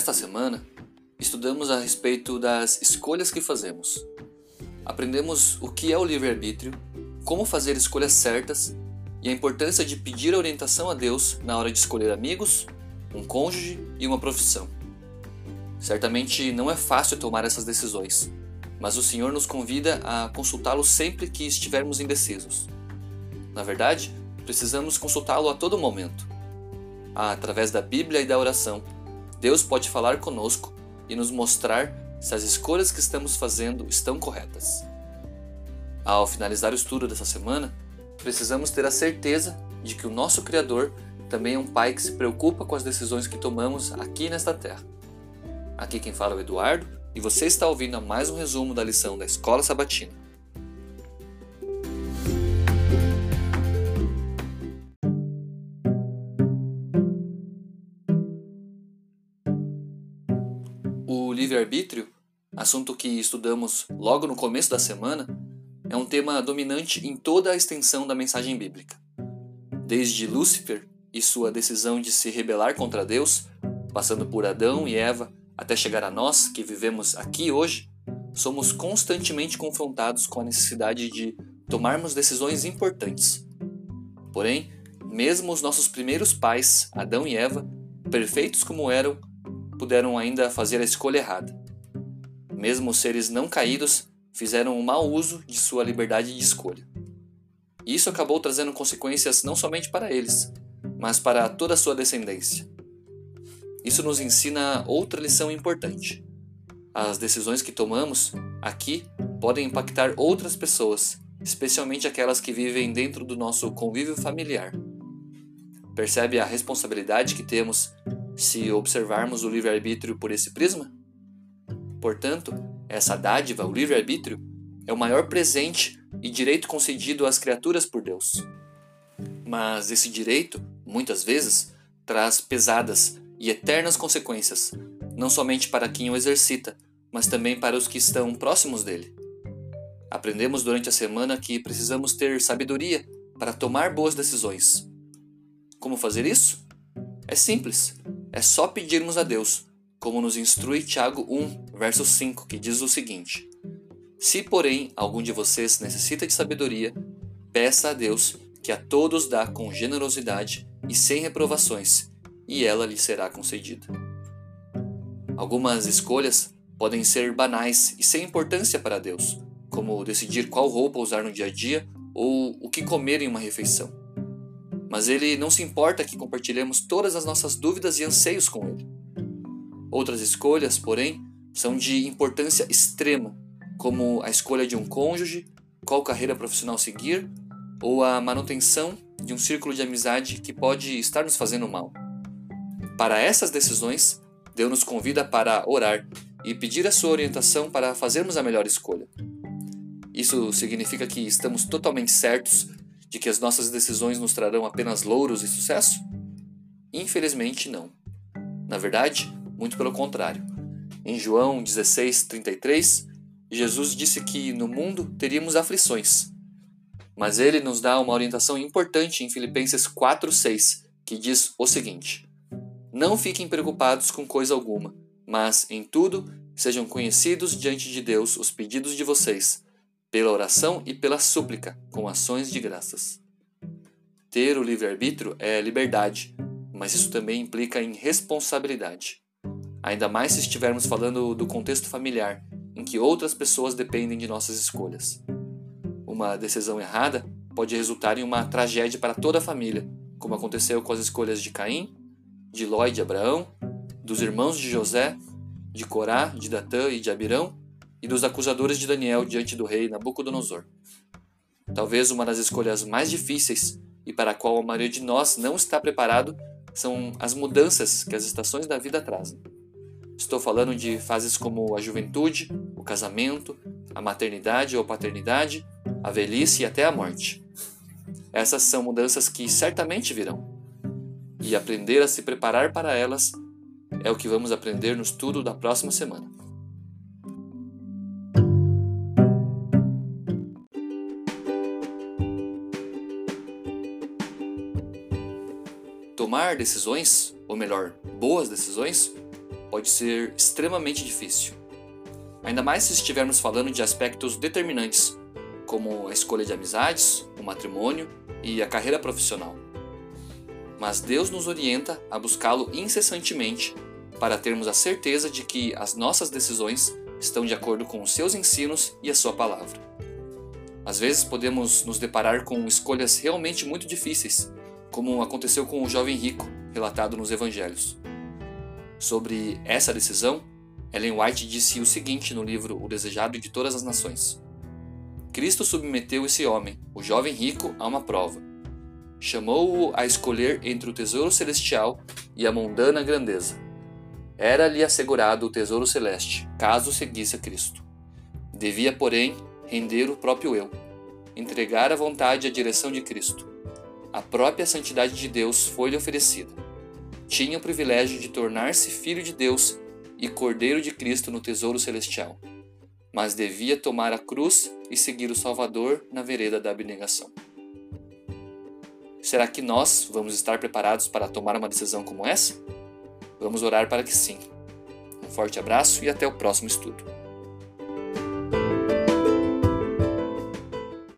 Nesta semana, estudamos a respeito das escolhas que fazemos. Aprendemos o que é o livre-arbítrio, como fazer escolhas certas e a importância de pedir orientação a Deus na hora de escolher amigos, um cônjuge e uma profissão. Certamente não é fácil tomar essas decisões, mas o Senhor nos convida a consultá-lo sempre que estivermos indecisos. Na verdade, precisamos consultá-lo a todo momento. Através da Bíblia e da oração, Deus pode falar conosco e nos mostrar se as escolhas que estamos fazendo estão corretas. Ao finalizar o estudo dessa semana, precisamos ter a certeza de que o nosso Criador também é um Pai que se preocupa com as decisões que tomamos aqui nesta terra. Aqui quem fala é o Eduardo e você está ouvindo a mais um resumo da lição da Escola Sabatina. O livre-arbítrio, assunto que estudamos logo no começo da semana, é um tema dominante em toda a extensão da mensagem bíblica. Desde Lúcifer e sua decisão de se rebelar contra Deus, passando por Adão e Eva, até chegar a nós que vivemos aqui hoje, somos constantemente confrontados com a necessidade de tomarmos decisões importantes. Porém, mesmo os nossos primeiros pais, Adão e Eva, perfeitos como eram, puderam ainda fazer a escolha errada. Mesmo os seres não caídos fizeram um mau uso de sua liberdade de escolha. E isso acabou trazendo consequências não somente para eles, mas para toda a sua descendência. Isso nos ensina outra lição importante. As decisões que tomamos aqui podem impactar outras pessoas, especialmente aquelas que vivem dentro do nosso convívio familiar. Percebe a responsabilidade que temos se observarmos o livre-arbítrio por esse prisma? Portanto, essa dádiva, o livre-arbítrio, é o maior presente e direito concedido às criaturas por Deus. Mas esse direito, muitas vezes, traz pesadas e eternas consequências, não somente para quem o exercita, mas também para os que estão próximos dele. Aprendemos durante a semana que precisamos ter sabedoria para tomar boas decisões. Como fazer isso? É simples. É só pedirmos a Deus, como nos instrui Tiago 1, verso 5, que diz o seguinte: Se, porém, algum de vocês necessita de sabedoria, peça a Deus, que a todos dá com generosidade e sem reprovações, e ela lhe será concedida. Algumas escolhas podem ser banais e sem importância para Deus, como decidir qual roupa usar no dia a dia ou o que comer em uma refeição mas ele não se importa que compartilhemos todas as nossas dúvidas e anseios com ele. Outras escolhas, porém, são de importância extrema, como a escolha de um cônjuge, qual carreira profissional seguir, ou a manutenção de um círculo de amizade que pode estar nos fazendo mal. Para essas decisões, Deus nos convida para orar e pedir a sua orientação para fazermos a melhor escolha. Isso significa que estamos totalmente certos de que as nossas decisões nos trarão apenas louros e sucesso? Infelizmente, não. Na verdade, muito pelo contrário. Em João 16:33, Jesus disse que no mundo teríamos aflições. Mas ele nos dá uma orientação importante em Filipenses 4:6, que diz o seguinte: Não fiquem preocupados com coisa alguma, mas em tudo sejam conhecidos diante de Deus os pedidos de vocês pela oração e pela súplica, com ações de graças. Ter o livre-arbítrio é liberdade, mas isso também implica em responsabilidade. Ainda mais se estivermos falando do contexto familiar, em que outras pessoas dependem de nossas escolhas. Uma decisão errada pode resultar em uma tragédia para toda a família, como aconteceu com as escolhas de Caim, de Ló e de Abraão, dos irmãos de José, de Corá, de Datã e de Abirão, e dos acusadores de Daniel diante do rei Nabucodonosor. Talvez uma das escolhas mais difíceis e para a qual a maioria de nós não está preparado são as mudanças que as estações da vida trazem. Estou falando de fases como a juventude, o casamento, a maternidade ou paternidade, a velhice e até a morte. Essas são mudanças que certamente virão. E aprender a se preparar para elas é o que vamos aprender no estudo da próxima semana. Tomar decisões, ou melhor, boas decisões, pode ser extremamente difícil. Ainda mais se estivermos falando de aspectos determinantes, como a escolha de amizades, o matrimônio e a carreira profissional. Mas Deus nos orienta a buscá-lo incessantemente para termos a certeza de que as nossas decisões estão de acordo com os seus ensinos e a sua palavra. Às vezes podemos nos deparar com escolhas realmente muito difíceis, como aconteceu com o jovem rico, relatado nos evangelhos. Sobre essa decisão, Ellen White disse o seguinte no livro O Desejado de Todas as Nações: Cristo submeteu esse homem, o jovem rico, a uma prova. Chamou-o a escolher entre o tesouro celestial e a mundana grandeza. Era-lhe assegurado o tesouro celeste, caso seguisse a Cristo. Devia, porém, render o próprio eu, entregar à vontade a direção de Cristo. A própria santidade de Deus foi-lhe oferecida. Tinha o privilégio de tornar-se filho de Deus e cordeiro de Cristo no tesouro celestial, mas devia tomar a cruz e seguir o Salvador na vereda da abnegação. Será que nós vamos estar preparados para tomar uma decisão como essa? Vamos orar para que sim. Um forte abraço e até o próximo estudo.